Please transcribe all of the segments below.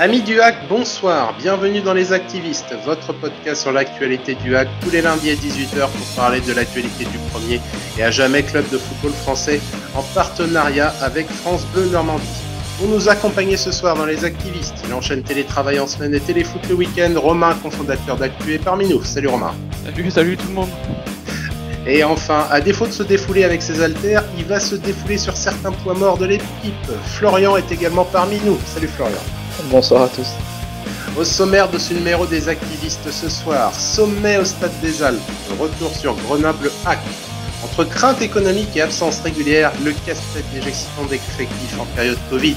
Amis du hack, bonsoir, bienvenue dans Les Activistes, votre podcast sur l'actualité du hack, tous les lundis à 18h pour parler de l'actualité du premier et à jamais club de football français en partenariat avec France Bleu Normandie. Pour nous accompagner ce soir dans Les Activistes, il enchaîne télétravail en semaine et téléfoot le week-end, Romain, cofondateur d'Actu, est parmi nous. Salut Romain. Salut, salut tout le monde. Et enfin, à défaut de se défouler avec ses haltères, il va se défouler sur certains points morts de l'équipe. Florian est également parmi nous. Salut Florian. Bonsoir à tous. Au sommaire de ce numéro des activistes ce soir, sommet au Stade des Alpes, retour sur Grenoble-Hack. Entre crainte économique et absence régulière, le casse-tête des gestions d'effectifs en période Covid.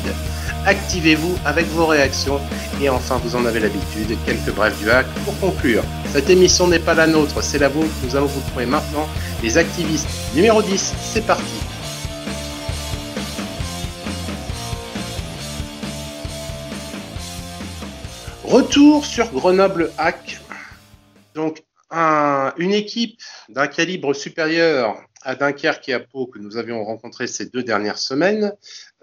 Activez-vous avec vos réactions et enfin, vous en avez l'habitude, quelques brèves du hack pour conclure. Cette émission n'est pas la nôtre, c'est la vôtre. Nous allons vous trouver maintenant les activistes numéro 10. C'est parti. Retour sur Grenoble Hack. Donc, une équipe d'un calibre supérieur à Dunkerque et à Pau que nous avions rencontré ces deux dernières semaines.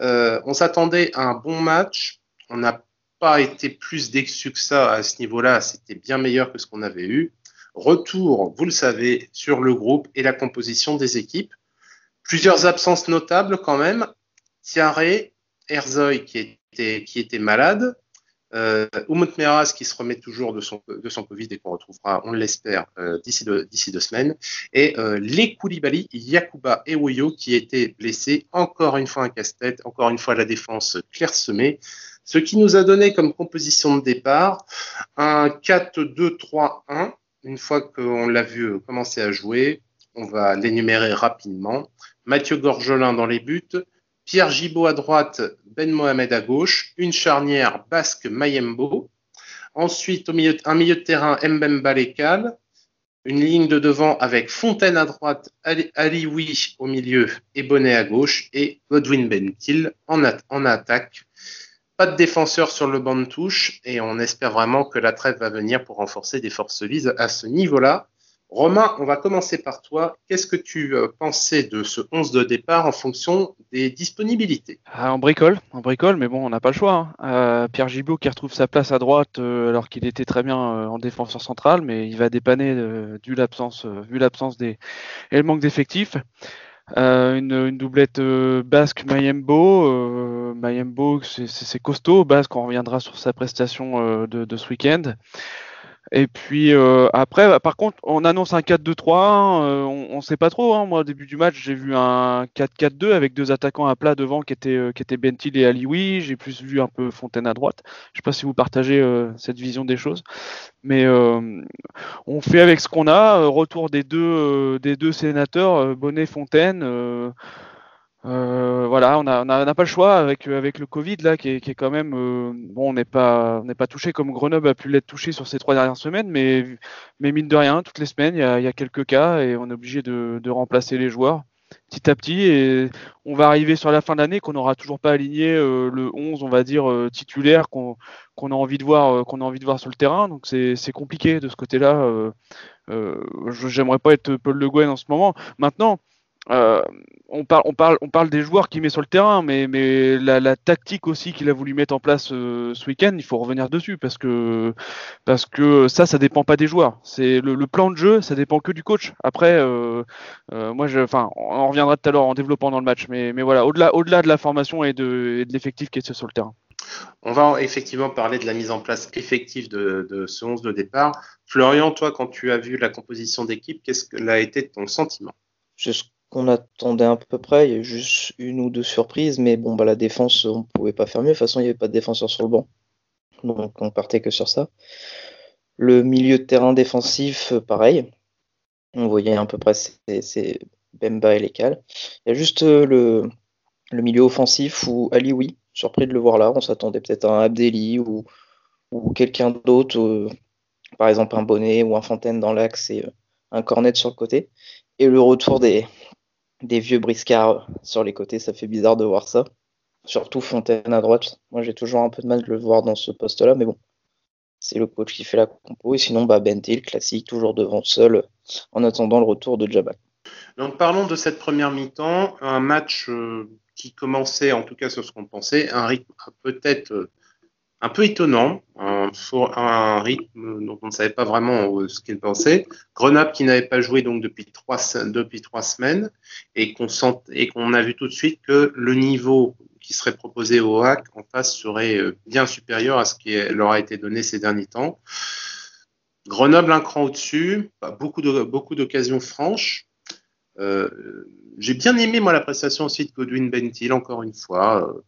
Euh, on s'attendait à un bon match. On n'a pas été plus déçu que ça à ce niveau-là. C'était bien meilleur que ce qu'on avait eu. Retour, vous le savez, sur le groupe et la composition des équipes. Plusieurs absences notables quand même. Thierry, Herzoy qui était malade, euh, Meras qui se remet toujours de son, Covid et qu'on retrouvera, on l'espère, euh, d'ici deux, semaines. Et euh, les Koulibaly, Yakuba et Woyo qui étaient blessés. Encore une fois un casse-tête, encore une fois la défense clairsemée. Ce qui nous a donné comme composition de départ un 4-2-3-1. Une fois qu'on l'a vu commencer à jouer, on va l'énumérer rapidement. Mathieu Gorgelin dans les buts, Pierre Gibaud à droite, Ben Mohamed à gauche, une charnière basque Mayembo. Ensuite, un milieu de terrain Mbemba Lekal, une ligne de devant avec Fontaine à droite, Alioui au milieu et Bonnet à gauche, et Godwin Bentil en, en attaque. Pas de défenseur sur le banc de touche, et on espère vraiment que la trêve va venir pour renforcer des forces solides à ce niveau-là. Romain, on va commencer par toi. Qu'est-ce que tu euh, pensais de ce 11 de départ en fonction des disponibilités? Ah, On bricole, on bricole, mais bon, on n'a pas le choix. Hein. Euh, Pierre Gibaud qui retrouve sa place à droite euh, alors qu'il était très bien en défenseur central, mais il va dépanner vu l'absence, des et le manque d'effectifs. Une, doublette basque Mayembo. Mayembo, c'est costaud. Basque, on reviendra sur sa prestation de, ce week-end. Et puis euh, après, par contre, on annonce un 4-2-3. Euh, on ne sait pas trop. Hein. Moi, au début du match, j'ai vu un 4-4-2 avec deux attaquants à plat devant qui étaient, euh, qui étaient Bentil et Alioui. J'ai plus vu un peu Fontaine à droite. Je ne sais pas si vous partagez cette vision des choses. Mais on fait avec ce qu'on a. Retour des deux, des deux sénateurs, Bonnet-Fontaine. Euh, voilà, on n'a pas le choix avec, avec le Covid là, qui est, qui est quand même euh, bon. On n'est pas on n'est pas touché comme Grenoble a pu l'être touché sur ces trois dernières semaines, mais mais mine de rien, toutes les semaines il y a, y a, quelques cas et on est obligé de, de, remplacer les joueurs petit à petit et on va arriver sur la fin de l'année qu'on n'aura toujours pas aligné euh, le 11 on va dire titulaire qu'on qu'on a envie de voir qu'on a envie de voir sur le terrain donc c'est compliqué de ce côté là j'aimerais pas être Paul Le Guen en ce moment maintenant euh, on, parle, on, parle, on parle des joueurs qu'il met sur le terrain, mais, mais la, tactique aussi qu'il a voulu mettre en place euh, ce week-end, il faut revenir dessus parce que, parce que ça, ça dépend pas des joueurs. C'est le, plan de jeu, ça dépend que du coach. Après, euh, moi, je, enfin, on reviendra tout à l'heure en développant dans le match, mais, mais voilà, au-delà, au-delà de la formation et de, et de l'effectif qui est sur le terrain. On va effectivement parler de la mise en place effective de, de ce 11 de départ. Florian, toi, quand tu as vu la composition d'équipe, qu'est-ce que l'a été ton sentiment? Qu'on attendait à peu près. Il y a juste une ou deux surprises, mais bon, bah, la défense, on pouvait pas faire mieux. De toute façon, il n'y avait pas de défenseur sur le banc. Donc, on partait que sur ça. Le milieu de terrain défensif, pareil. On voyait à peu près c'est Bemba et Lekal. Il y a juste euh, le, milieu offensif où Ali, oui, surpris de le voir là. On s'attendait peut-être à un Abdelli ou, quelqu'un d'autre, euh, par exemple un Bonnet ou un Fontaine dans l'axe et euh, un Cornet sur le côté. Et le retour des, des vieux briscards sur les côtés, ça fait bizarre de voir ça. Surtout Fontaine à droite. Moi, j'ai toujours un peu de mal de le voir dans ce poste-là, mais bon, c'est le coach qui fait la compo. Et sinon, bah, Bentil, classique, toujours devant seul, en attendant le retour de Jabal. Donc, parlons de cette première mi-temps. Un match euh, qui commençait, en tout cas sur ce qu'on pensait, un rythme peut-être euh, un peu étonnant, un, rythme dont on ne savait pas vraiment euh, ce qu'il pensait. Grenoble qui n'avait pas joué donc depuis trois, depuis trois semaines et qu'on a vu tout de suite que le niveau qui serait proposé au HAC en face serait euh, bien supérieur à ce qui leur a été donné ces derniers temps. Grenoble un cran au-dessus, beaucoup de beaucoup d'occasions franches. Euh, j'ai bien aimé moi la prestation aussi de Godwin Bentil encore une fois.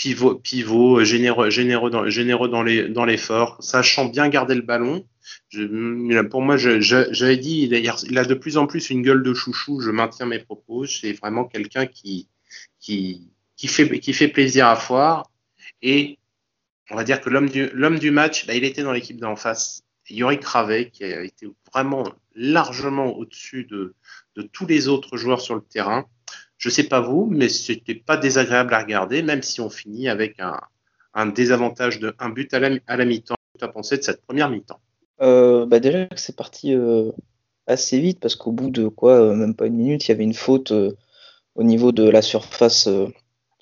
Euh, pivot, pivot généreux, généreux dans, généreux dans l'effort, sachant bien garder le ballon. Je, pour moi, j'avais dit, il a, il a, de plus en plus une gueule de chouchou. Je maintiens mes propos. C'est vraiment quelqu'un qui fait plaisir à voir. Et on va dire que l'homme du match, bah, il était dans l'équipe d'en face. Yorick Cravet, qui a été vraiment largement au-dessus de, de tous les autres joueurs sur le terrain. Je sais pas vous, mais c'était pas désagréable à regarder, même si on finit avec un, désavantage de un but à la, mi-temps. Tu as pensé de cette première mi-temps? Euh, bah Déjà que c'est parti euh, assez vite, parce qu'au bout de quoi, euh, même pas une minute, il y avait une faute au niveau de la surface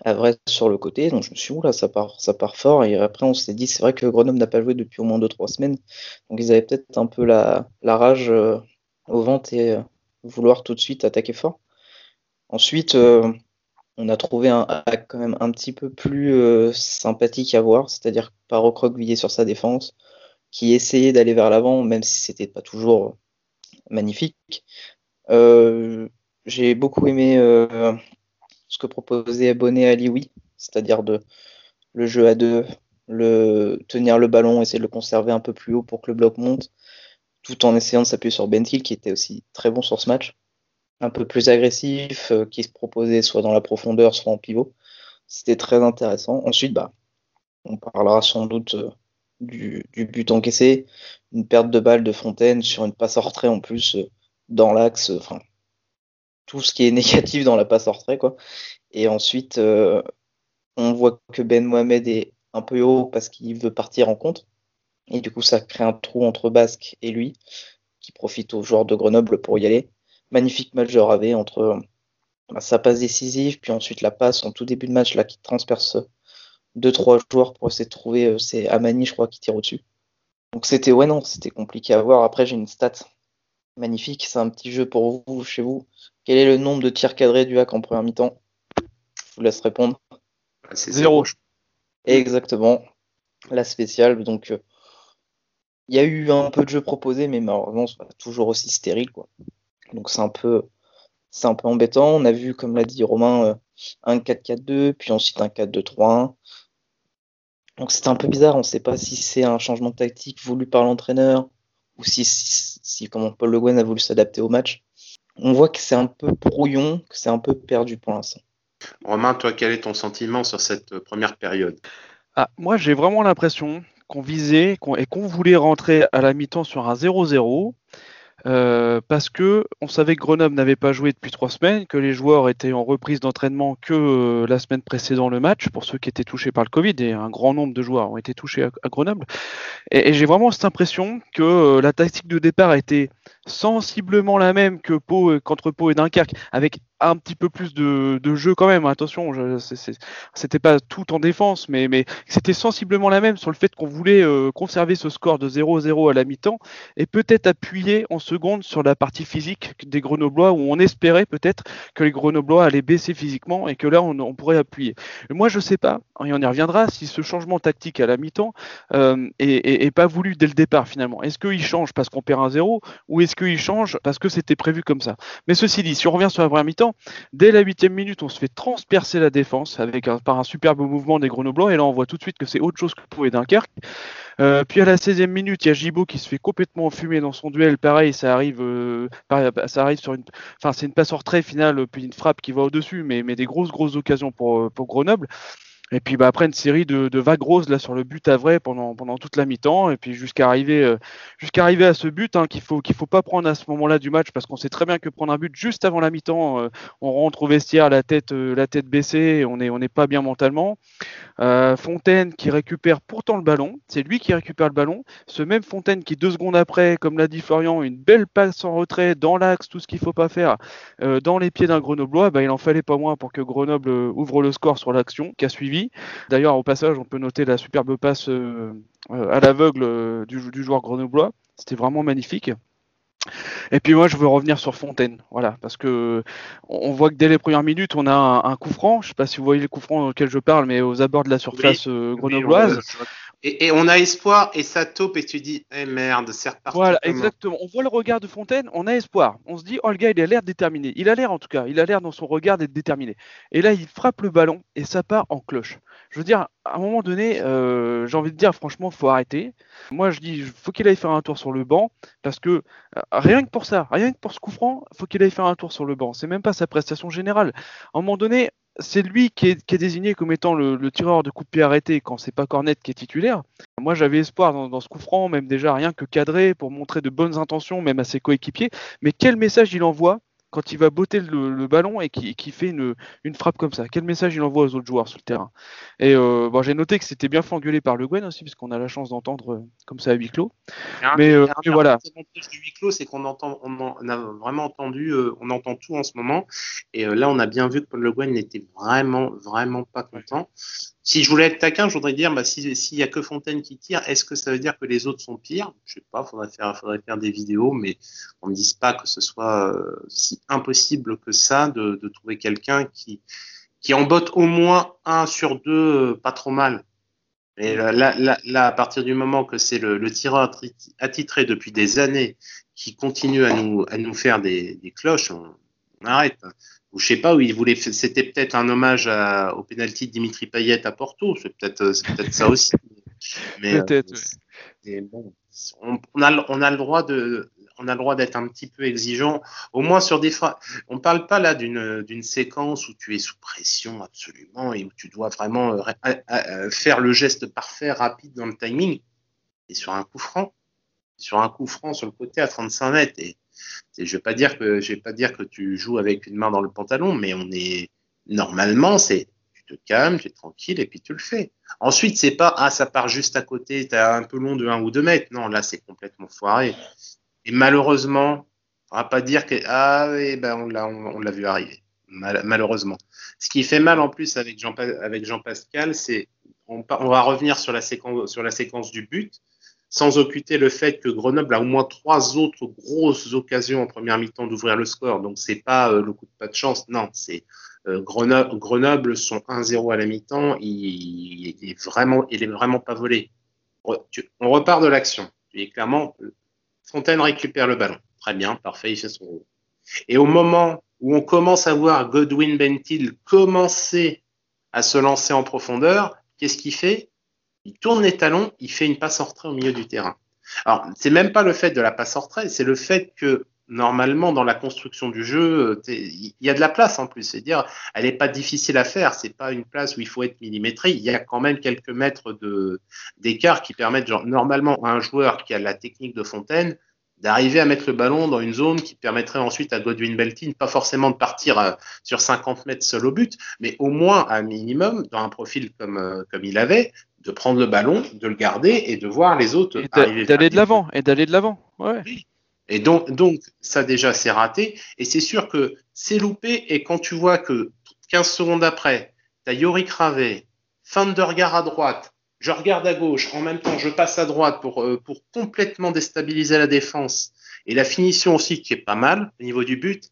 à vrai sur le côté. Donc je me suis dit, là, ça part, ça part fort. Et après, on s'est dit, c'est vrai que Grenoble n'a pas joué depuis au moins 2-3 semaines. Donc ils avaient peut-être un peu la, la rage au ventre et vouloir tout de suite attaquer fort. Ensuite, euh, on a trouvé un hack quand même un petit peu plus euh, sympathique à voir, c'est-à-dire pas recroquevillé sur sa défense, qui essayait d'aller vers l'avant, même si c'était pas toujours magnifique. Euh, j'ai beaucoup aimé ce que proposait Bonnet à Liwi, c'est-à-dire de le jeu à deux, le tenir le ballon, essayer de le conserver un peu plus haut pour que le bloc monte, tout en essayant de s'appuyer sur Bentil, qui était aussi très bon sur ce match un peu plus agressif, euh, qui se proposait soit dans la profondeur, soit en pivot. C'était très intéressant. Ensuite, bah, on parlera sans doute euh, du, du, but encaissé, une perte de balle de Fontaine sur une passe en retrait en plus euh, dans l'axe, enfin tout ce qui est négatif dans la passe en retrait quoi. Et ensuite, on voit que Ben Mohamed est un peu haut parce qu'il veut partir en contre. Et du coup, ça crée un trou entre Basque et lui, qui profite aux joueurs de Grenoble pour y aller magnifique match de Ravé entre bah, sa passe décisive, puis ensuite la passe en tout début de match là qui transperce deux trois joueurs pour essayer de trouver euh, c'est Amani je crois qui tire au-dessus. Donc c'était ouais non, c'était compliqué à voir. Après j'ai une stat magnifique, c'est un petit jeu pour vous chez vous. Quel est le nombre de tirs cadrés du hack en première mi-temps? Je vous laisse répondre. C'est zéro. Exactement. La spéciale donc euh, il y a eu un peu de jeu proposé mais malheureusement c'est toujours aussi stérile quoi. Donc c'est un peu c'est un peu embêtant. On a vu, comme l'a dit Romain, euh, un 4-4-2, puis ensuite un 4-2-3-1. Donc c'était un peu bizarre. On ne sait pas si c'est un changement de tactique voulu par l'entraîneur ou si, si, si comment Paul Le Guen a voulu s'adapter au match. On voit que c'est un peu brouillon, que c'est un peu perdu pour l'instant. Romain, toi, quel est ton sentiment sur cette première période? Ah, Moi, j'ai vraiment l'impression qu'on visait qu et qu'on voulait rentrer à la mi-temps sur un 0-0 euh, parce que on savait que Grenoble n'avait pas joué depuis trois semaines, que les joueurs étaient en reprise d'entraînement que euh, la semaine précédant le match, pour ceux qui étaient touchés par le Covid, et un grand nombre de joueurs ont été touchés à, Grenoble. Et, j'ai vraiment cette impression que euh, la tactique de départ a été sensiblement la même que Pau, qu'entre Pau et Dunkerque, avec un petit peu plus de, jeu quand même. Attention, c'était pas tout en défense, mais, c'était sensiblement la même sur le fait qu'on voulait conserver ce score de 0-0 à la mi-temps et peut-être appuyer en sur la partie physique des Grenoblois où on espérait peut-être que les Grenoblois allaient baisser physiquement et que là on, pourrait appuyer. Moi je sais pas, et on y reviendra, si ce changement tactique à la mi-temps euh, est, pas voulu dès le départ finalement. Est-ce qu'il change parce qu'on perd un 0 ou est-ce qu'il change parce que c'était prévu comme ça? Mais ceci dit, si on revient sur la première mi-temps, Dès la huitième minute, on se fait transpercer la défense avec par un superbe mouvement des Grenoblois. Et là, on voit tout de suite que c'est autre chose que pour Dunkerque. Euh, puis à la 16e minute, il y a Gibaud qui se fait complètement enfumer dans son duel. Pareil, ça arrive, euh, ça arrive sur une, c'est une passe hors trait finale, puis une frappe qui va au-dessus, mais, des grosses grosses occasions pour, pour Grenoble. Et puis bah, après une série de, de, vagues roses là sur le but à vrai pendant, pendant toute la mi-temps. Et puis jusqu'à arriver euh, arriver à ce but hein, qu'il faut faut pas prendre à ce moment-là du match parce qu'on sait très bien que prendre un but juste avant la mi-temps euh, on rentre au vestiaire la tête euh, la tête baissée on on n'est pas bien mentalement. Fontaine qui récupère pourtant le ballon, c'est lui qui récupère le ballon, ce même Fontaine qui deux secondes après comme l'a dit Florian une belle passe en retrait dans l'axe tout ce qu'il faut pas faire dans les pieds d'un Grenoblois, bah, il en fallait pas moins pour que Grenoble ouvre le score sur l'action qui a suivi suivi. D'ailleurs, au passage, on peut noter la superbe passe à l'aveugle du, du joueur grenoblois. C'était vraiment magnifique. Et puis moi, je veux revenir sur Fontaine, voilà, parce que on voit que dès les premières minutes, on a un, coup franc. Je sais pas si vous voyez le coup franc auquel je parle, mais aux abords de la surface euh, grenobloise. Et, on a espoir et ça taupe et tu dis, eh merde, c'est reparti. Voilà, exactement. On voit le regard de Fontaine, on a espoir. On se dit, oh le gars, il a l'air déterminé. Il a l'air en tout cas, il a l'air dans son regard d'être déterminé. Et là, il frappe le ballon et ça part en cloche. Je veux dire, à un moment donné, euh, j'ai envie de dire, franchement, faut arrêter. Moi, je dis, faut qu'il aille faire un tour sur le banc parce que euh, rien que pour ça, rien que pour ce coup franc, faut qu'il aille faire un tour sur le banc. C'est même pas sa prestation générale. À un moment donné, c'est lui qui est, désigné comme étant le, tireur de coup de pied arrêté quand c'est pas Cornet qui est titulaire. Moi, j'avais espoir dans, dans, ce coup franc, même déjà rien que cadré pour montrer de bonnes intentions, même à ses coéquipiers. Mais quel message il envoie quand il va botter le, ballon et qui, fait une, une, frappe comme ça Quel message il envoie aux autres joueurs sur le terrain? Et euh, bon, j'ai noté que c'était bien fait engueuler par Le Guen aussi, parce qu'on a la chance d'entendre euh, comme ça à huis clos. mais, euh, voilà. du huis clos, c'est qu'on entend, on, a vraiment entendu, on entend tout en ce moment. Et là, on a bien vu que Paul Le Guen n'était vraiment, vraiment pas content. Si je voulais être taquin, je voudrais dire, bah, s'il n'y a que Fontaine qui tire, est-ce que ça veut dire que les autres sont pires? Je sais pas, faudrait faire, faudrait faire des vidéos, mais on ne dise pas que ce soit euh, si impossible que ça de, de trouver quelqu'un qui, qui embotte au moins un sur deux, euh, pas trop mal. Et là, là, là, à partir du moment que c'est le, le, tireur attitré depuis des années qui continue à nous, à nous faire des, des cloches, on, on arrête ou je sais pas où il voulait c'était peut-être un hommage au penalty de Dimitri Payet à Porto. C'est peut-être peut-être ça aussi. Mais peut-être euh, bon, on, on, a on a le droit de on a le droit d'être un petit peu exigeant. Au moins sur des fois on parle pas là d'une d'une séquence où tu es sous pression absolument et où tu dois vraiment euh, euh, faire le geste parfait rapide dans le timing. Et sur un coup franc sur un coup franc sur le côté à 35 mètres et je je vais pas dire que tu joues avec une main dans le pantalon, mais on est normalement c'est tu te calmes, tu es tranquille et puis tu le fais. Ensuite c'est pas ah ça part juste à côté, tu as un peu long de 1 ou 2 mètres. Non là c'est complètement foiré. Et malheureusement, on va pas dire que ah ben on l'a vu arriver. malheureusement. Ce qui fait mal en plus avec Jean avec Jean Pascal, c'est on, va revenir sur la séquence du but sans occulter le fait que Grenoble a au moins trois autres grosses occasions en première mi-temps d'ouvrir le score. Donc c'est pas euh, le coup de pas de chance, non, c'est euh, Grenoble, Grenoble sont 1-0 à la mi-temps, il, est vraiment, il est vraiment pas volé. On repart de l'action. Clairement, Fontaine récupère le ballon. Très bien, parfait, il fait son rôle. Et au moment où on commence à voir Godwin Bentil commencer à se lancer en profondeur, qu'est-ce qu'il fait? Il tourne les talons, il fait une passe en retrait au milieu du terrain. Alors, c'est même pas le fait de la passe en retrait, c'est le fait que normalement dans la construction du jeu, il y a de la place en plus. C'est-à-dire, elle n'est pas difficile à faire. C'est pas une place où il faut être millimétré. Il y a quand même quelques mètres d'écart qui permettent, normalement, à un joueur qui a la technique de Fontaine d'arriver à mettre le ballon dans une zone qui permettrait ensuite à Godwin Beltin, pas forcément de partir euh, sur 50 mètres seul au but, mais au moins un minimum, dans un profil comme, euh, comme il avait, de prendre le ballon, de le garder et de voir les autres. D'aller de l'avant, et d'aller de l'avant. Ouais. Et donc, donc, ça déjà, c'est raté. Et c'est sûr que c'est loupé. Et quand tu vois que 15 secondes après, tu as Yorick Ravet, Thundergar à droite, je regarde à gauche, en même temps, je passe à droite pour, euh, pour complètement déstabiliser la défense. Et la finition aussi, qui est pas mal au niveau du but.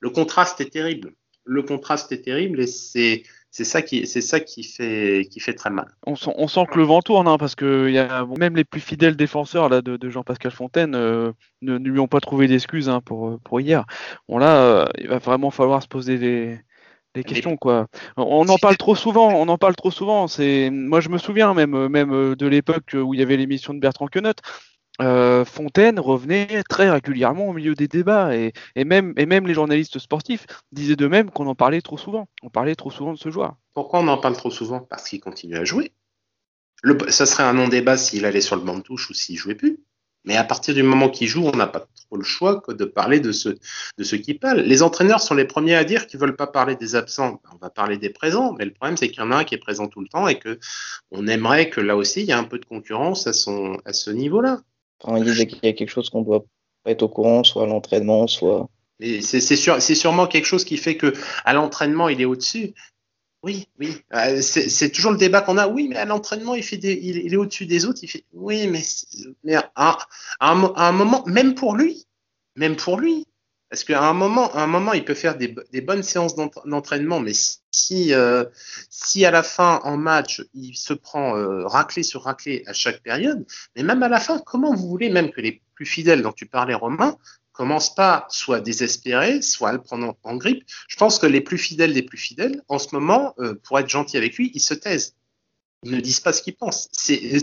Le contraste est terrible. Le contraste est terrible et c'est c'est ça qui c'est ça qui fait qui fait très mal. On sent, on sent que le vent tourne hein, parce que y a, même les plus fidèles défenseurs là de, de Jean-Pascal Fontaine euh, ne, ne, lui ont pas trouvé d'excuses hein, pour pour hier. Bon là, euh, il va vraiment falloir se poser des, des questions quoi. On en parle trop souvent, on en parle trop souvent. C'est moi je me souviens même même de l'époque où il y avait l'émission de Bertrand Queneut. Euh, Fontaine revenait très régulièrement au milieu des débats et, même, les journalistes sportifs disaient de même qu'on en parlait trop souvent. On parlait trop souvent de ce joueur. Pourquoi on en parle trop souvent? Parce qu'il continue à jouer. Ça serait un non-débat s'il allait sur le banc de touche ou s'il jouait plus. Mais à partir du moment qu'il joue, on n'a pas trop le choix que de parler de ceux, ceux qui parlent. Les entraîneurs sont les premiers à dire qu'ils veulent pas parler des absents. On va parler des présents, mais le problème c'est qu'il y en a un qui est présent tout le temps et que on aimerait que là aussi il y ait un peu de concurrence à ce niveau-là. Il disait qu'il y a quelque chose qu'on doit pas être au courant, soit à l'entraînement, soit. C'est sûr, sûrement quelque chose qui fait que à l'entraînement il est au-dessus. Oui, oui. Euh, c'est toujours le débat qu'on a. Oui, mais à l'entraînement, il il, est au-dessus des autres. Il fait. Oui, mais, mais à, un, moment, même pour lui, même pour lui, parce qu'à un moment, à un moment, il peut faire des, bonnes séances d'entraînement, mais si, euh, si à la fin, en match, il se prend euh, raclé sur raclé à chaque période, mais même à la fin, comment vous voulez même que les plus fidèles dont tu parlais, Romain, commence pas soit à désespérer, soit à le prendre en, grippe. Je pense que les plus fidèles des plus fidèles, en ce moment, euh, pour être gentil avec lui, ils se taisent. Ils ne disent pas ce qu'ils pensent.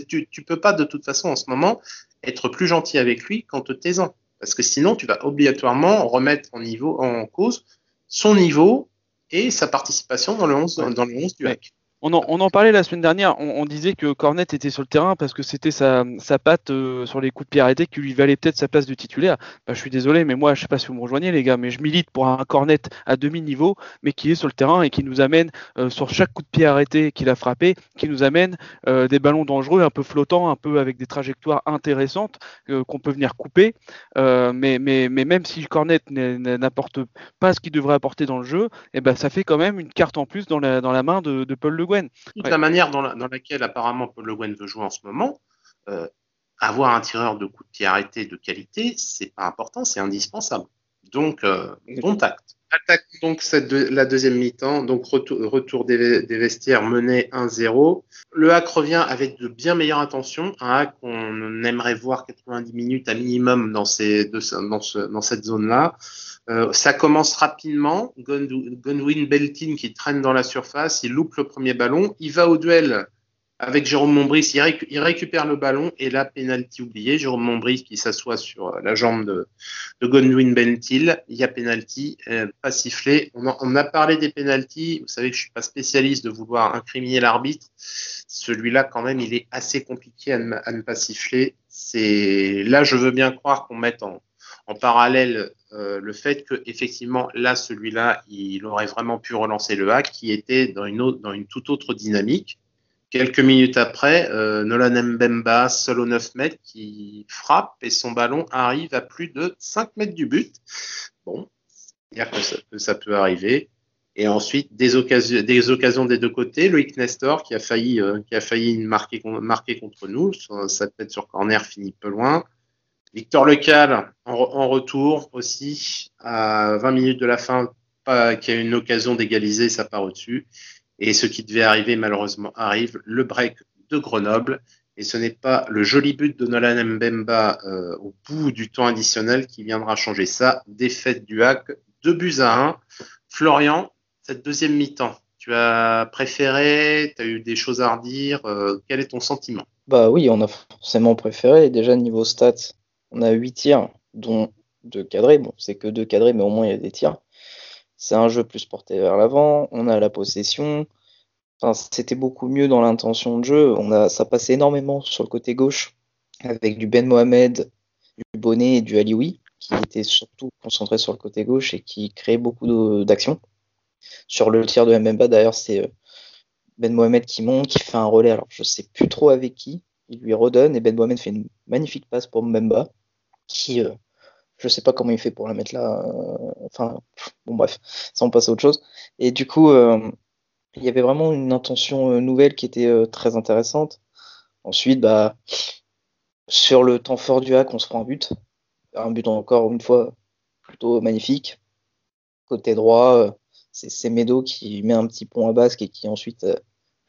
Tu, tu peux pas de toute façon en ce moment être plus gentil avec lui qu'en te taisant. Parce que sinon, tu vas obligatoirement remettre en, niveau, en cause son niveau et sa participation dans le 11, dans le 11 du hack. On en, parlait la semaine dernière, on, disait que Cornet était sur le terrain parce que c'était sa, patte euh, sur les coups de pied arrêtés qui lui valait peut-être sa place de titulaire. Bah, je suis désolé, mais moi, je sais pas si vous me rejoignez, les gars, mais je milite pour un Cornet à demi-niveau, mais qui est sur le terrain et qui nous amène euh, sur chaque coup de pied arrêté qu'il a frappé, qui nous amène euh, des ballons dangereux, un peu flottants, un peu avec des trajectoires intéressantes qu'on peut venir couper. mais, même si Cornet n'apporte pas ce qu'il devrait apporter dans le jeu, eh ben, ça fait quand même une carte en plus dans la, main de, de Paul Le toute la manière dans, laquelle apparemment Paul Le Guen veut jouer en ce moment, euh, avoir un tireur de coup de pied arrêté de qualité, c'est pas important, c'est indispensable. Donc, euh, bon tact. Attaque donc cette la deuxième mi-temps, donc retour, des, vestiaires mené 1-0. Le hack revient avec de bien meilleures intentions, un hack qu'on aimerait voir 90 minutes à minimum dans, ces, dans, dans cette zone-là. Euh, ça commence rapidement. Gunwin Beltin qui traîne dans la surface, il loupe le premier ballon, il va au duel avec Jérôme Montbris, il, récupère le ballon et là, pénalty oublié. Jérôme Montbris qui s'assoit sur euh, la jambe de, de Godwin. Il y a pénalty, euh, pas sifflé. On, a parlé des pénalties. Vous savez que je suis pas spécialiste de vouloir incriminer l'arbitre. Celui-là, quand même, il est assez compliqué à ne, pas siffler. C'est là, je veux bien croire qu'on mette en, en parallèle euh, le fait que effectivement là celui-là il aurait vraiment pu relancer le hack qui était dans une toute autre dynamique. Quelques minutes après euh, Nolan Mbemba seul aux 9 mètres qui frappe et son ballon arrive à plus de 5 mètres du but. Bon c'est-à-dire que ça, peut arriver. Et ensuite des occasions des occasions des deux côtés Loïc Nestor qui a failli euh, qui a failli marquer, marquer contre nous. Sa tête sur corner finit peu loin Victor Lecal en, retour aussi à 20 minutes de la fin, qui a une occasion d'égaliser, ça part au-dessus. Et ce qui devait arriver malheureusement arrive, le break de Grenoble. Et ce n'est pas le joli but de Nolan Mbemba euh, au bout du temps additionnel qui viendra changer ça. Défaite du hack, 2 buts à 1. Florian, cette deuxième mi-temps, tu as préféré, tu as eu des choses à redire. Euh, quel est ton sentiment? Bah oui, on a forcément préféré. Déjà niveau stats, on a 8 tirs, dont 2 cadrés. Bon, c'est que 2 cadrés, mais au moins il y a des tirs. C'est un jeu plus porté vers l'avant. On a la possession. Enfin, c'était beaucoup mieux dans l'intention de jeu. On a, ça passait énormément sur le côté gauche avec du Ben Mohamed, du Bonnet et du Alioui, qui étaient surtout concentrés sur le côté gauche et qui créaient beaucoup d'actions. Sur le tir de Mbemba, d'ailleurs, c'est euh, Ben Mohamed qui monte, qui fait un relais. Alors, je sais plus trop avec qui. Il lui redonne et Ben Mohamed fait une magnifique passe pour Mbemba qui, euh, je sais pas comment il fait pour la mettre là. Euh, enfin, bon, bref, ça on passe à autre chose. Et du coup, euh, il y avait vraiment une intention nouvelle qui était très intéressante. Ensuite, bah, sur le temps fort du hack, on se prend un but. Un but encore une fois plutôt magnifique. Côté droit, c'est Medo qui met un petit pont à basque et qui ensuite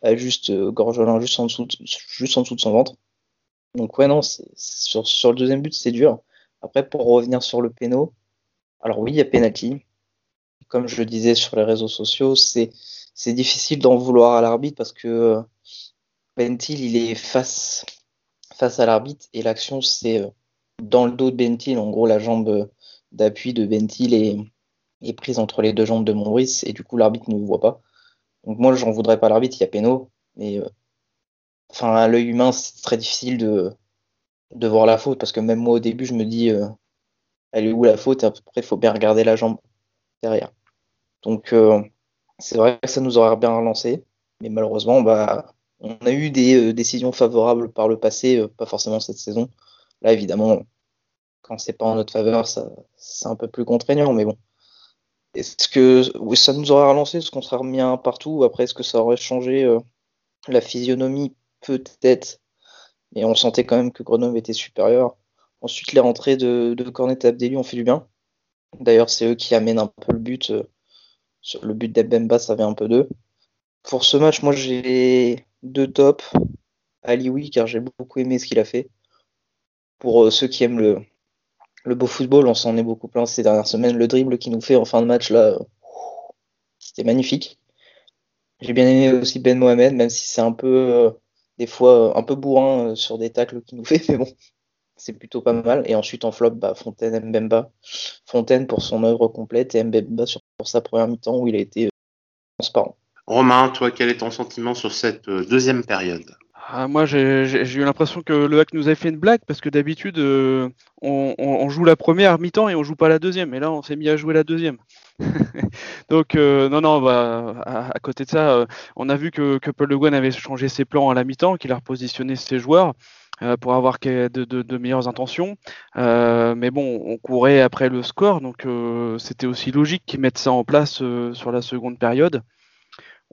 ajuste Gorgelin juste en dessous de, juste en dessous de son ventre. Donc ouais non, sur, sur le deuxième but c'est dur. Après, pour revenir sur le péno, alors oui, il y a penalty. Comme je le disais sur les réseaux sociaux, c'est c'est difficile d'en vouloir à l'arbitre parce que Bentil, il est face face à l'arbitre et l'action c'est euh, dans le dos de Bentil. En gros, la jambe d'appui de Bentil est, est prise entre les deux jambes de Maurice et du coup l'arbitre ne le voit pas. Donc moi, j'en voudrais pas l'arbitre, il y a péno, mais euh, enfin à l'œil humain, c'est très difficile de de voir la faute parce que même moi au début je me dis euh, elle est où la faute? Après il faut bien regarder la jambe derrière. Donc euh, c'est vrai que ça nous aurait bien relancé. Mais malheureusement bah on a eu des euh, décisions favorables par le passé pas forcément cette saison. Là évidemment quand c'est pas en notre faveur ça c'est un peu plus contraignant mais bon Est-ce que ça nous aurait relancé Est-ce qu'on serait remis un partout? Après, est-ce que ça aurait changé euh, la physionomie? Peut-être. Et on sentait quand même que Grenoble était supérieur. Ensuite, les rentrées de, de Cornet et ont fait du bien. D'ailleurs, c'est eux qui amènent un peu le but. Euh, le but d'Ebemba, ça vient un peu d'eux. Pour ce match, moi, j'ai deux tops. Ali, oui, car j'ai beaucoup aimé ce qu'il a fait. Pour euh, ceux qui aiment le, le beau football, on s'en est beaucoup plein ces dernières semaines. Le dribble qu'il nous fait en fin de match, là, c'était magnifique. J'ai bien aimé aussi Ben Mohamed, même si c'est un peu, euh, des fois, un peu bourrin sur des tacles qu'il nous fait, mais bon, c'est plutôt pas mal. Et ensuite en flop, bah, Fontaine, Mbemba. Fontaine pour son œuvre complète et Mbemba sur, pour sa première mi-temps où il a été euh, transparent. Romain, toi, quel est ton sentiment sur cette euh, deuxième période? Ah, moi, j'ai eu l'impression que le hack nous avait fait une blague parce que d'habitude, euh, on, joue la première mi-temps et on joue pas la deuxième. Et là, on s'est mis à jouer la deuxième. Donc, non, non, bah, à, côté de ça, on a vu que, Paul Le Guen avait changé ses plans à la mi-temps, qu'il a repositionné ses joueurs. Euh, pour avoir de, meilleures intentions. Euh, mais bon, on courait après le score, donc euh, c'était aussi logique qu'ils mettent ça en place sur la seconde période.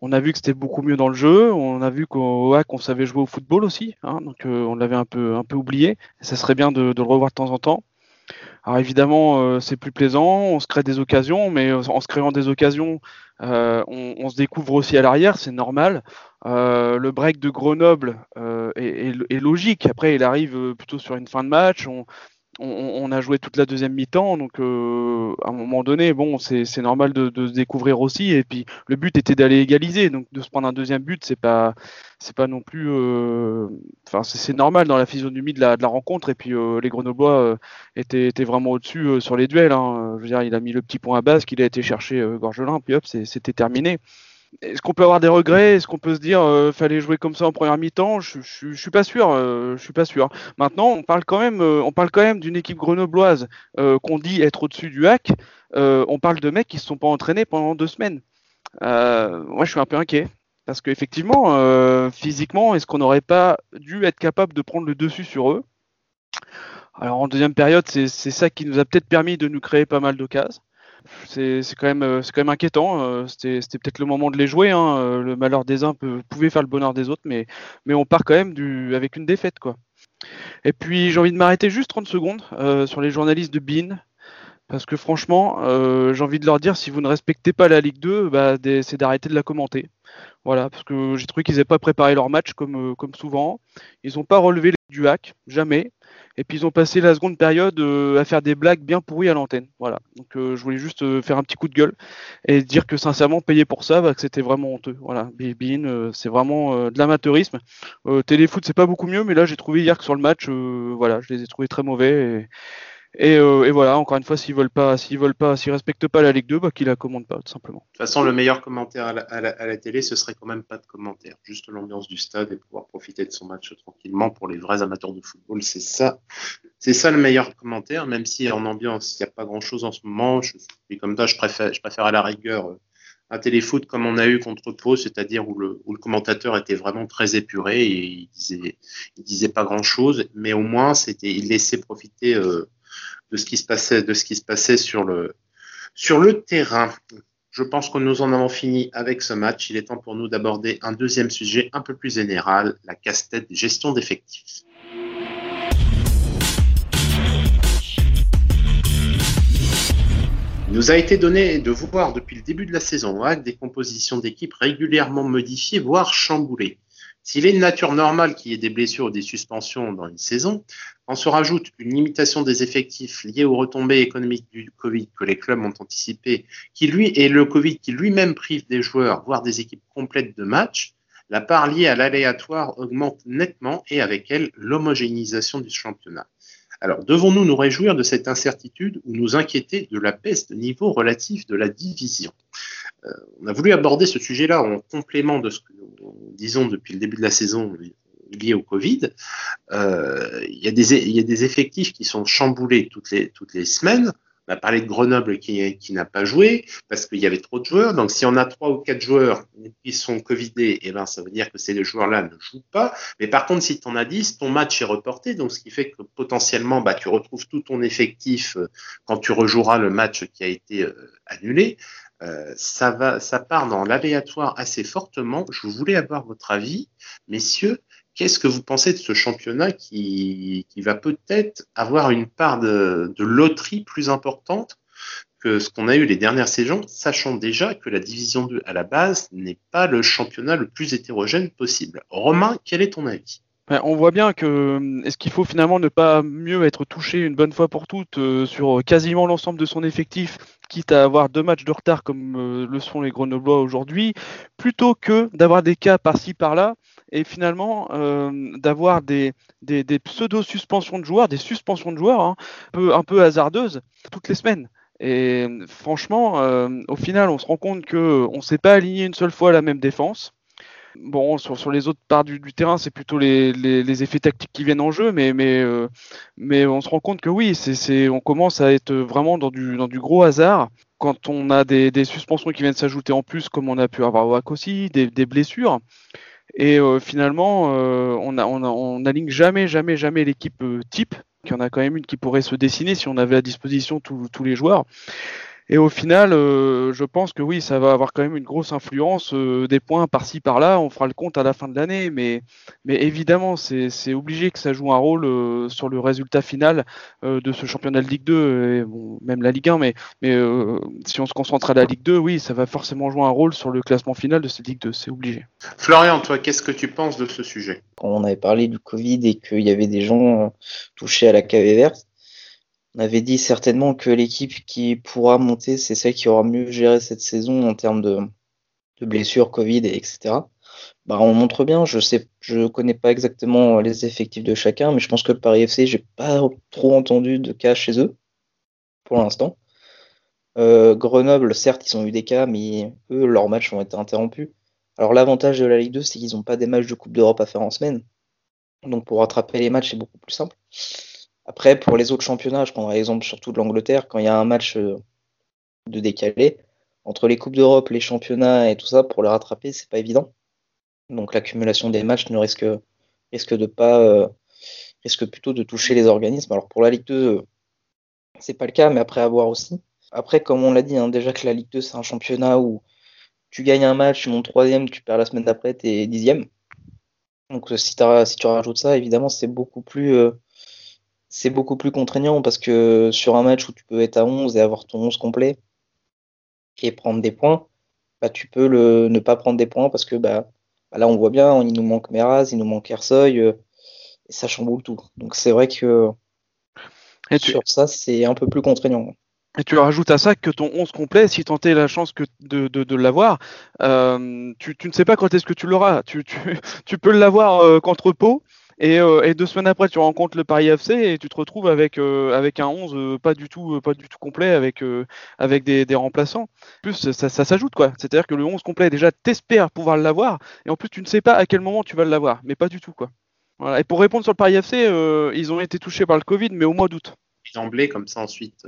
On a vu que c'était beaucoup mieux dans le jeu. On a vu qu'au HAC, on savait jouer au football aussi. Hein, donc on l'avait un peu, oublié. Ça serait bien de, le revoir de temps en temps. Alors évidemment, c'est plus plaisant, on se crée des occasions, mais en se créant des occasions, on, se découvre aussi à l'arrière, c'est normal. Euh, le break de Grenoble euh, est, logique. Après, il arrive euh, plutôt sur une fin de match. A joué toute la deuxième mi-temps, donc à un moment donné, bon, c'est normal de, se découvrir aussi. Et puis le but était d'aller égaliser, donc de se prendre un deuxième but, c'est pas, c'est pas non plus, enfin c'est normal dans la physionomie de la, de la rencontre. Et puis les Grenoblois étaient, étaient, vraiment au-dessus sur les duels. Hein. Je veux dire, il a mis le petit point à base qu'il a été chercher Gorgelin, puis hop, c'était terminé. Est-ce qu'on peut avoir des regrets? Est-ce qu'on peut se dire euh, fallait jouer comme ça en première mi-temps? Je, je, suis pas sûr. Euh, je suis pas sûr. Maintenant, on parle quand même, euh, d'une équipe grenobloise qu'on dit être au-dessus du hack. on parle de mecs qui se sont pas entraînés pendant deux semaines. moi, je suis un peu inquiet parce qu'effectivement, physiquement, est-ce qu'on n'aurait pas dû être capable de prendre le dessus sur eux? Alors en deuxième période, c'est ça qui nous a peut-être permis de nous créer pas mal d'occasions c'est quand même euh, c'est quand même inquiétant. Euh, c'était peut-être le moment de les jouer. Hein. Euh, le malheur des uns peut, pouvait faire le bonheur des autres, mais on part quand même du avec une défaite quoi. Et puis j'ai envie de m'arrêter juste 30 secondes sur les journalistes de BIN. Parce que franchement, j'ai envie de leur dire, si vous ne respectez pas la Ligue 2, bah, c'est d'arrêter de la commenter. Voilà, parce que j'ai trouvé qu'ils n'avaient pas préparé leur match comme, comme souvent. Ils n'ont pas relevé du hack, jamais. Et puis ils ont passé la seconde période euh, à faire des blagues bien pourries à l'antenne. Voilà. Donc euh, je voulais juste euh, faire un petit coup de gueule et dire que sincèrement payer pour ça, bah, que c'était vraiment honteux. Voilà. Bibin, c'est vraiment de l'amateurisme. téléfoot c'est pas beaucoup mieux, mais là j'ai trouvé hier que sur le match, voilà, je les ai trouvés très mauvais. Et, euh, et, voilà, encore une fois, s'ils veulent pas, s'ils veulent respectent pas la Ligue 2, bah, qu'ils la commandent pas, tout simplement. De toute façon, le meilleur commentaire à la, télé, ce serait quand même pas de commentaire, juste l'ambiance du stade et pouvoir profiter de son match tranquillement pour les vrais amateurs de football. C'est ça, c'est ça le meilleur commentaire, même si en ambiance, il n'y a pas grand chose en ce moment. Je, et comme ça, je préfère, à la rigueur euh, un téléfoot comme on a eu contre Pau, c'est-à-dire où le, commentateur était vraiment très épuré et il disait, disait pas grand chose, mais au moins c'était, il laissait profiter euh, de ce qui se passait, de ce qui se passait sur le, sur le terrain. Je pense que nous en avons fini avec ce match. Il est temps pour nous d'aborder un deuxième sujet un peu plus général, la casse-tête des gestions d'effectifs. Il nous a été donné de voir depuis le début de la saison des compositions d'équipes régulièrement modifiées, voire chamboulées. S'il est une nature normale qu'il y ait des blessures ou des suspensions dans une saison, on se rajoute une limitation des effectifs liée aux retombées économiques du Covid que les clubs ont anticipé, qui lui et le Covid qui lui-même prive des joueurs, voire des équipes complètes de matchs, la part liée à l'aléatoire augmente nettement et avec elle l'homogénéisation du championnat. Alors, devons-nous nous réjouir de cette incertitude ou nous inquiéter de la baisse de niveau relatif de la division? Euh, On a voulu aborder ce sujet-là en complément de ce que disons, depuis le début de la saison lié au Covid, euh, il, y a des, effectifs qui sont chamboulés toutes les, semaines. On a parlé de Grenoble qui, n'a pas joué parce qu'il y avait trop de joueurs. Donc, si on a trois ou quatre joueurs qui sont Covidés, eh ben, ça veut dire que ces joueurs-là ne jouent pas. Mais par contre, si tu en as 10, ton match est reporté. Donc, ce qui fait que potentiellement, bah, tu retrouves tout ton effectif euh, quand tu rejoueras le match qui a été euh, annulé. Ça va, ça part dans l'aléatoire assez fortement. Je voulais avoir votre avis, messieurs. Qu'est-ce que vous pensez de ce championnat qui, qui va peut-être avoir une part de, de, loterie plus importante que ce qu'on a eu les dernières saisons, sachant déjà que la division 2 à la base n'est pas le championnat le plus hétérogène possible. Romain, quel est ton avis? On voit bien que est-ce qu'il faut finalement ne pas mieux être touché une bonne fois pour toutes euh, sur quasiment l'ensemble de son effectif, quitte à avoir deux matchs de retard comme euh, le sont les Grenoblois aujourd'hui, plutôt que d'avoir des cas par-ci par-là et finalement euh, d'avoir des, des, pseudo-suspensions de joueurs, des suspensions de joueurs hein, un, peu, un peu hasardeuses toutes les semaines. Et franchement, au final, on se rend compte qu'on ne s'est pas aligné une seule fois à la même défense. Bon, sur, sur les autres parts du, terrain, c'est plutôt les, les, effets tactiques qui viennent en jeu, mais, mais, euh, mais on se rend compte que oui, c'est, on commence à être vraiment dans du, dans du gros hasard. Quand on a des, des suspensions qui viennent s'ajouter en plus, comme on a pu avoir au aussi, des, des blessures. Et euh, finalement, euh, on, a, on, n'aligne jamais, jamais, jamais l'équipe type. Il y en a quand même une qui pourrait se dessiner si on avait à disposition tous les joueurs. Et au final, euh, je pense que oui, ça va avoir quand même une grosse influence, euh, des points par-ci par-là. On fera le compte à la fin de l'année, mais, mais évidemment, c'est obligé que ça joue un rôle euh, sur le résultat final de ce championnat de Ligue 2, et bon, même la Ligue 1. Mais, mais si on se concentre à la Ligue 2, oui, ça va forcément jouer un rôle sur le classement final de cette Ligue 2, c'est obligé. Florian, toi, qu'est-ce que tu penses de ce sujet? Quand on avait parlé du Covid et qu'il y avait des gens touchés à la cave verte, on avait dit certainement que l'équipe qui pourra monter, c'est celle qui aura mieux géré cette saison en termes de, blessures, Covid, etc. Bah, on montre bien. Je sais, je connais pas exactement les effectifs de chacun, mais je pense que Paris FC, j'ai pas trop entendu de cas chez eux pour l'instant. Euh, Grenoble, certes, ils ont eu des cas, mais eux, leurs matchs ont été interrompus. Alors l'avantage de la Ligue 2, c'est qu'ils n'ont pas des matchs de Coupe d'Europe à faire en semaine. Donc pour rattraper les matchs, c'est beaucoup plus simple. Après, pour les autres championnats, je prendrai l'exemple surtout de l'Angleterre, quand il y a un match euh, de décalé, entre les Coupes d'Europe, les championnats et tout ça, pour les rattraper, c'est pas évident. Donc l'accumulation des matchs ne risque, risque de pas euh, risque plutôt de toucher les organismes. Alors pour la Ligue 2, euh, c'est pas le cas, mais après avoir aussi. Après, comme on l'a dit, hein, déjà que la Ligue 2, c'est un championnat où tu gagnes un match, tu montes troisième, tu perds la semaine d'après, t'es dixième. Donc si, si tu rajoutes ça, évidemment, c'est beaucoup plus c'est beaucoup plus contraignant parce que sur un match où tu peux être à 11 et avoir ton 11 complet et prendre des points, bah, tu peux le, ne pas prendre des points parce que bah, bah là on voit bien, il nous manque Meraz, il nous manque Ersoy euh, et ça chamboule tout. Donc c'est vrai que sur ça c'est un peu plus contraignant. Et tu rajoutes à ça que ton 11 complet, si tu as la chance que de, de, l'avoir, euh, tu, ne sais pas quand est-ce que tu l'auras. Tu, tu, peux l'avoir euh, contre Pau, euh, et, deux semaines après, tu rencontres le Paris FC et tu te retrouves avec, euh, avec un 11 euh, pas, du tout, pas du tout complet avec, avec des, remplaçants. En plus, ça, s'ajoute quoi. C'est-à-dire que le 11 complet, déjà, t'espères pouvoir l'avoir et en plus, tu ne sais pas à quel moment tu vas l'avoir, mais pas du tout quoi. Voilà. Et pour répondre sur le Paris FC, ils ont été touchés par le Covid, mais au mois d'août. D'emblée, comme ça ensuite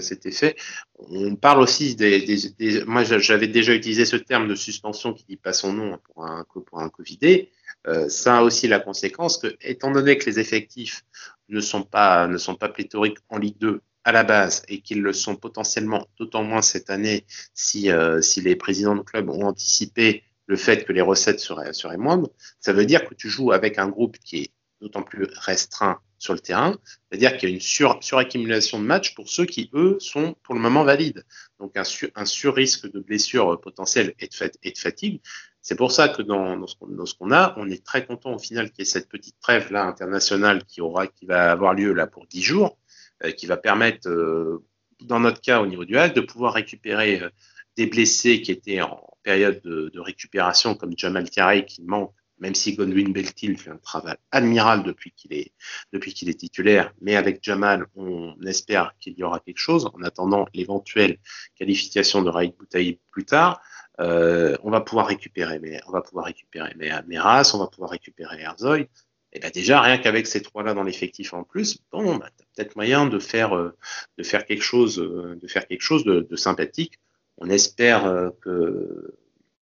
c'était fait. On parle aussi des, des, moi j'avais déjà utilisé ce terme de suspension qui dit pas son nom pour un pour un Covidé. Euh, ça a aussi la conséquence que, étant donné que les effectifs ne sont pas, pléthoriques en Ligue 2 à la base et qu'ils le sont potentiellement d'autant moins cette année si, euh, si les présidents de club ont anticipé le fait que les recettes seraient, seraient moindres, ça veut dire que tu joues avec un groupe qui est d'autant plus restreint sur le terrain, c'est-à-dire qu'il y a une sur, suraccumulation de matchs pour ceux qui, eux, sont pour le moment valides. Donc un, sur, un sur-risque de blessure potentielle et de, et de fatigue. C'est pour ça que dans, dans ce qu'on a, on est très content au final qu'il y ait cette petite trêve là internationale qui aura, qui va avoir lieu là pour dix jours, euh, qui va permettre, euh, dans notre cas au niveau du HAC, de pouvoir récupérer euh, des blessés qui étaient en période de, de récupération comme Jamal Carey qui manque, même si Godwin Beltil fait un travail admirable depuis qu'il est depuis qu'il est titulaire, mais avec Jamal, on espère qu'il y aura quelque chose en attendant l'éventuelle qualification de Raïd Boutaï plus tard. Euh, on va pouvoir récupérer, mais on va pouvoir récupérer mais Meras, on va pouvoir récupérer Herzog. Et bien déjà, rien qu'avec ces trois-là dans l'effectif en plus, bon, bah, tu as peut-être moyen de faire, euh, de faire quelque chose, euh, de, faire quelque chose de, sympathique. On espère euh, que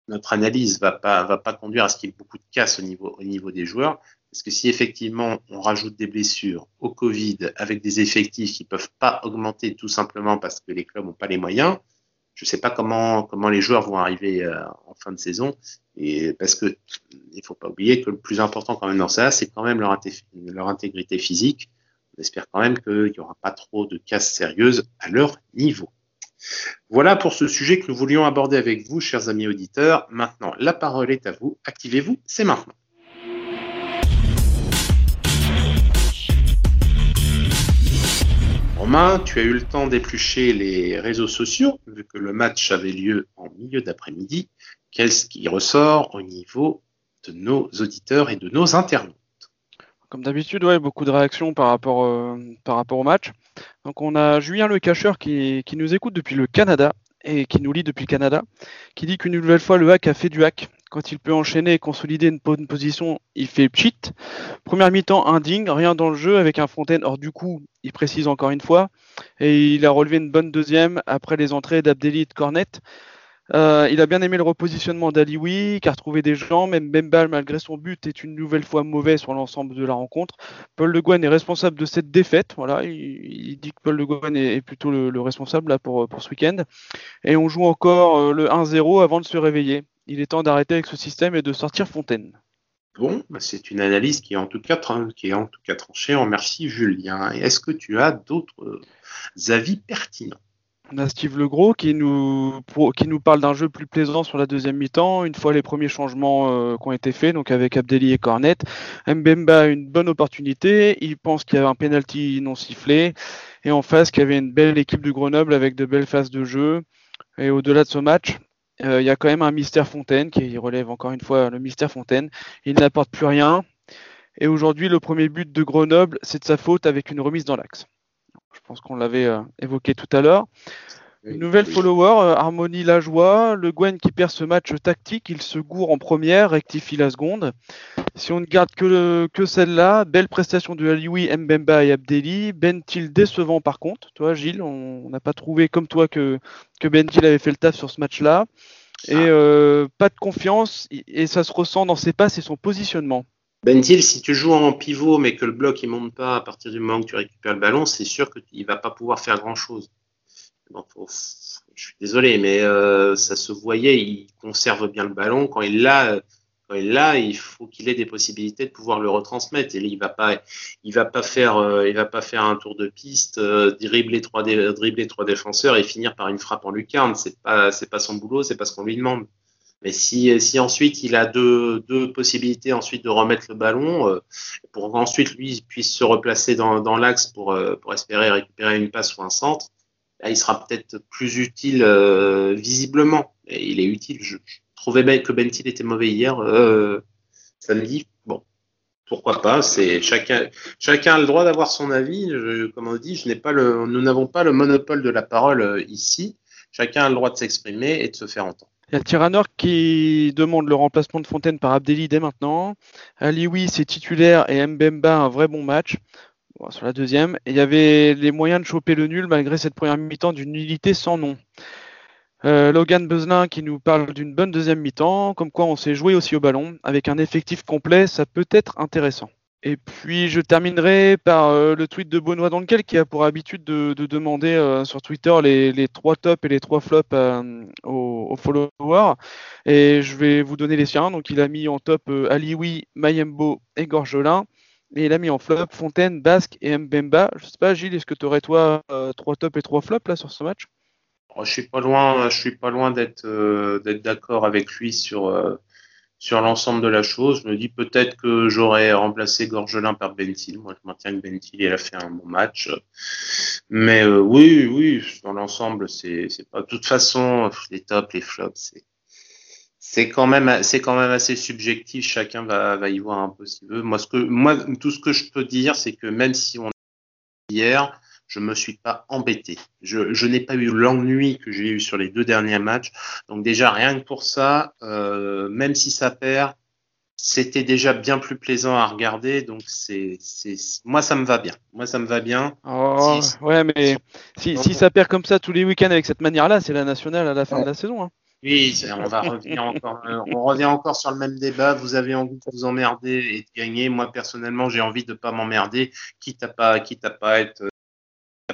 notre analyse va pas, va pas conduire à ce qu'il y ait beaucoup de casse au niveau, au niveau des joueurs. Parce que si effectivement on rajoute des blessures au Covid avec des effectifs qui peuvent pas augmenter tout simplement parce que les clubs n'ont pas les moyens, je sais pas comment, comment les joueurs vont arriver en fin de saison. Et parce que il faut pas oublier que le plus important quand même dans ça, c'est quand même leur, leur, intégrité physique. On espère quand même qu'il n'y aura pas trop de casse sérieuses à leur niveau. Voilà pour ce sujet que nous voulions aborder avec vous, chers amis auditeurs. Maintenant, la parole est à vous. Activez-vous, c'est maintenant. Romain, tu as eu le temps d'éplucher les réseaux sociaux, vu que le match avait lieu en milieu d'après-midi qu'est-ce qui ressort au niveau de nos auditeurs et de nos internautes? Comme d'habitude, ouais, beaucoup de réactions par rapport, euh, par rapport au match. Donc on a Julien Le Cacheur qui, nous écoute depuis le Canada et qui nous lit depuis le Canada, qui dit qu'une nouvelle fois le hack a fait du hack. Quand il peut enchaîner et consolider une bonne position, il fait cheat. Première mi-temps indigne, rien dans le jeu avec un Fontaine hors du coup, il précise encore une fois. Et il a relevé une bonne deuxième après les entrées d'Abdeli et de Cornet. Euh, il a bien aimé le repositionnement d'Alioui, qui a retrouvé des gens. Même Bembal, malgré son but, est une nouvelle fois mauvais sur l'ensemble de la rencontre. Paul Le Guen est responsable de cette défaite. Voilà, il, dit que Paul Le Guen est, plutôt le, responsable pour, ce week-end. Et on joue encore euh, le 1-0 avant de se réveiller. Il est temps d'arrêter avec ce système et de sortir Fontaine. Bon, bah, c'est une analyse qui est en tout cas, qui en tout tranchée. En merci Julien. Est-ce que tu as d'autres euh, avis pertinents? On a Steve Legros qui nous, qui nous parle d'un jeu plus plaisant sur la deuxième mi-temps, une fois les premiers changements euh, qui ont été faits, donc avec Abdelli et Cornet. Mbemba a une bonne opportunité, il pense qu'il y avait un penalty non sifflé, et en face qu'il y avait une belle équipe de Grenoble avec de belles phases de jeu. Et au-delà de ce match, euh, il y a quand même un mystère Fontaine qui relève encore une fois le mystère Fontaine. Il n'apporte plus rien. Et aujourd'hui, le premier but de Grenoble, c'est de sa faute avec une remise dans l'axe. Je pense qu'on l'avait euh, évoqué tout à l'heure. Une nouvelle follower, euh, Harmonie Lajoie. Le Gwen qui perd ce match tactique, il se gourre en première, rectifie la seconde. Si on ne garde que, que celle-là, belle prestation de Alioui, Mbemba et Abdelli. Bentil décevant par contre. Toi, Gilles, on n'a pas trouvé comme toi que, que Bentil avait fait le taf sur ce match-là. Et ah. euh, pas de confiance, et ça se ressent dans ses passes et son positionnement. Bentil, si tu joues en pivot mais que le bloc il monte pas à partir du moment que tu récupères le ballon, c'est sûr qu'il va pas pouvoir faire grand chose. je suis désolé, mais euh, ça se voyait, il conserve bien le ballon. Quand il l'a, quand il l'a, il faut qu'il ait des possibilités de pouvoir le retransmettre. Il va pas, va pas faire, euh, va pas faire un tour de piste, euh, dribbler trois, trois défenseurs et finir par une frappe en lucarne. C'est pas, c'est pas son boulot, c'est pas ce qu'on lui demande. Mais si, si ensuite il a deux, deux possibilités ensuite de remettre le ballon, euh, pour qu'ensuite lui puisse se replacer dans, dans l'axe pour, euh, pour espérer récupérer une passe ou un centre, là, il sera peut-être plus utile euh, visiblement. Il est utile. Je, trouvais que Bentil était mauvais hier, samedi. Bon, pourquoi pas C'est chacun, chacun a le droit d'avoir son avis. comme on dit, je n'ai pas le, nous n'avons pas le monopole de la parole ici. Chacun a le droit de s'exprimer et de se faire entendre. Il y a Tyranor qui demande le remplacement de Fontaine par Abdelli dès maintenant. Alioui, c'est titulaire et Mbemba, un vrai bon match. sur la deuxième. il y avait les moyens de choper le nul malgré cette première mi-temps d'une nullité sans nom. Euh, Logan Bezlin qui nous parle d'une bonne deuxième mi-temps, comme quoi on s'est joué aussi au ballon. Avec un effectif complet, ça peut être intéressant. Et puis je terminerai par euh, le tweet de Benoît Donkel qui a pour habitude de, demander euh, sur Twitter les, trois tops et les trois flops euh, aux, followers. Et je vais vous donner les siens. Donc il a mis en top Alioui, Mayembo et Gorgelin. Et il a mis en flop Fontaine, Basque et Mbemba. Je sais pas, Gilles, est-ce que tu aurais toi trois tops et trois flops là sur ce match? Oh, Je suis pas loin, je suis pas loin d'être d'accord avec lui sur sur l'ensemble de la chose. Je me dis peut-être que j'aurais remplacé Gorgelin par Bentil. Moi, je maintiens que Bentil, il a fait un bon match. Mais euh, oui, oui, dans l'ensemble, c'est pas. De toute façon, les tops, les flops, c'est. C'est quand même, c'est quand même assez subjectif. Chacun va, va y voir un peu s'il veut. Moi, ce que, moi, tout ce que je peux dire, c'est que même si on hier, je me suis pas embêté. Je, je n'ai pas eu l'ennui que j'ai eu sur les deux derniers matchs. Donc déjà, rien que pour ça, euh, même si ça perd, c'était déjà bien plus plaisant à regarder, donc c'est, c'est, moi ça me va bien. Moi ça me va bien. Oh, ouais, mais si, si, ça perd comme ça tous les week-ends avec cette manière-là, c'est la nationale à la fin de la saison. Hein. Oui, on va revenir encore. Euh, on revient encore sur le même débat. Vous avez envie de vous emmerder et de gagner. Moi personnellement, j'ai envie de pas m'emmerder, quitte à pas, quitte à pas être,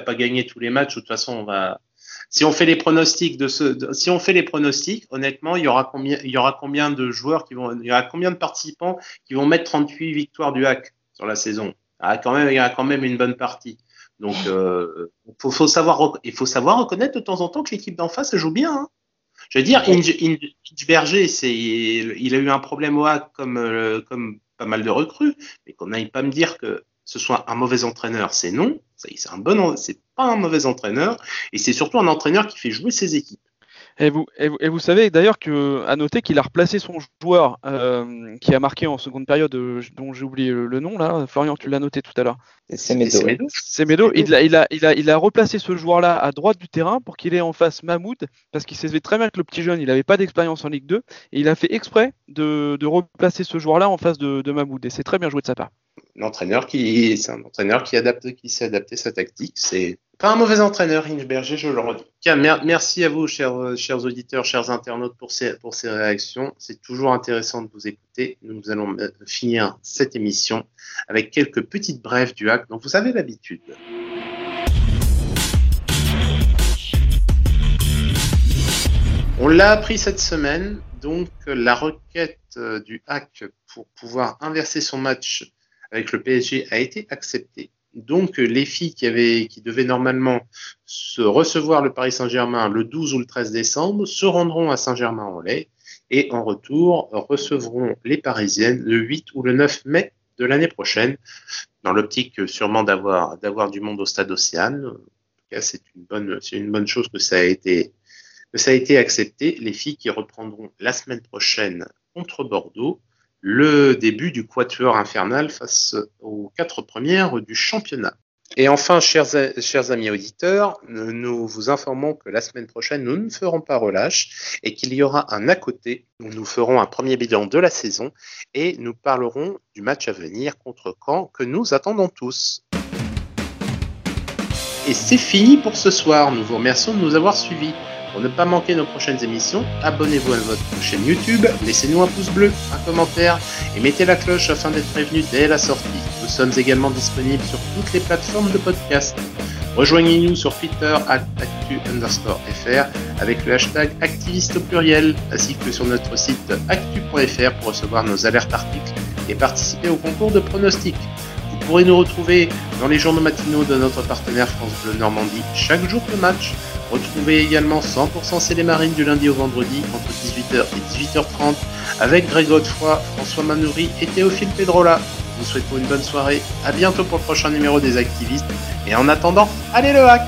pas gagner tous les matchs. De toute façon, on va, si on fait les pronostics si on fait les pronostics, honnêtement, il y aura combien, il y aura combien de joueurs qui vont, il y aura combien de participants qui vont mettre 38 victoires du hack sur la saison? Ah, quand même, il y a quand même une bonne partie. Donc, euh, il faut savoir reconnaître de temps en temps que l'équipe d'en face joue bien. Hein. Je veux dire, Inge, Berger, c'est, il a eu un problème au hack comme, euh, comme pas mal de recrues, mais qu'on n'aille pas me dire que ce soit un mauvais entraîneur, c'est non. C'est un bon, c'est pas un mauvais entraîneur, et c'est surtout un entraîneur qui fait jouer ses équipes. Et vous, et vous, savez d'ailleurs que à noter qu'il a replacé son joueur euh, qui a marqué en seconde période, euh, dont j'ai oublié le, nom là. Florian, tu l'as noté tout à l'heure. C'est Medo. C'est Medo. Il a, il, a, il, a, il a replacé ce joueur-là à droite du terrain pour qu'il ait en face Mahmoud, parce qu'il savait très bien que le petit jeune, il n'avait pas d'expérience en Ligue 2, et il a fait exprès de, de replacer ce joueur-là en face de, de Mahmoud. Et c'est très bien joué de sa part l'entraîneur qui, c'est un entraîneur qui adapte, qui s'est adapté sa tactique. C'est pas un mauvais entraîneur, Berger, je le redis. merci à vous, chers, chers auditeurs, chers internautes, pour ces, pour ces réactions. C'est toujours intéressant de vous écouter. Nous allons finir cette émission avec quelques petites brèves du hack dont vous avez l'habitude. On l'a appris cette semaine, donc la requête euh, du hack pour pouvoir inverser son match avec le PSG a été accepté. Donc les filles qui, avaient, qui devaient normalement se recevoir le Paris Saint-Germain le 12 ou le 13 décembre se rendront à Saint-Germain-en-Laye et en retour recevront les Parisiennes le 8 ou le 9 mai de l'année prochaine, dans l'optique sûrement d'avoir d'avoir du monde au stade Océane. C'est une bonne c'est une bonne chose que ça a été que ça a été accepté. Les filles qui reprendront la semaine prochaine contre Bordeaux le début du quatuor infernal face aux quatre premières du championnat. Et enfin, chers, amis auditeurs, nous vous informons que la semaine prochaine, nous ne ferons pas relâche et qu'il y aura un à côté où nous ferons un premier bilan de la saison et nous parlerons du match à venir contre Caen que nous attendons tous. Et c'est fini pour ce soir. Nous vous remercions de nous avoir suivis. Pour ne pas manquer nos prochaines émissions, abonnez-vous à votre chaîne YouTube, laissez-nous un pouce bleu, un commentaire et mettez la cloche afin d'être prévenu dès la sortie. Nous sommes également disponibles sur toutes les plateformes de podcast. Rejoignez-nous sur Twitter actu fr avec le hashtag activiste au pluriel, ainsi que sur notre site actu.fr pour recevoir nos alertes articles et participer au concours de pronostics. Vous pourrez nous retrouver dans les journaux matinaux de notre partenaire France Bleu Normandie chaque jour de match Retrouvez également 100% Marine du lundi au vendredi entre 18h et 18h30 avec Greg Godefroy, François Manoury et Théophile Pedrola. Nous souhaitons une bonne soirée, à bientôt pour le prochain numéro des activistes. Et en attendant, allez le hack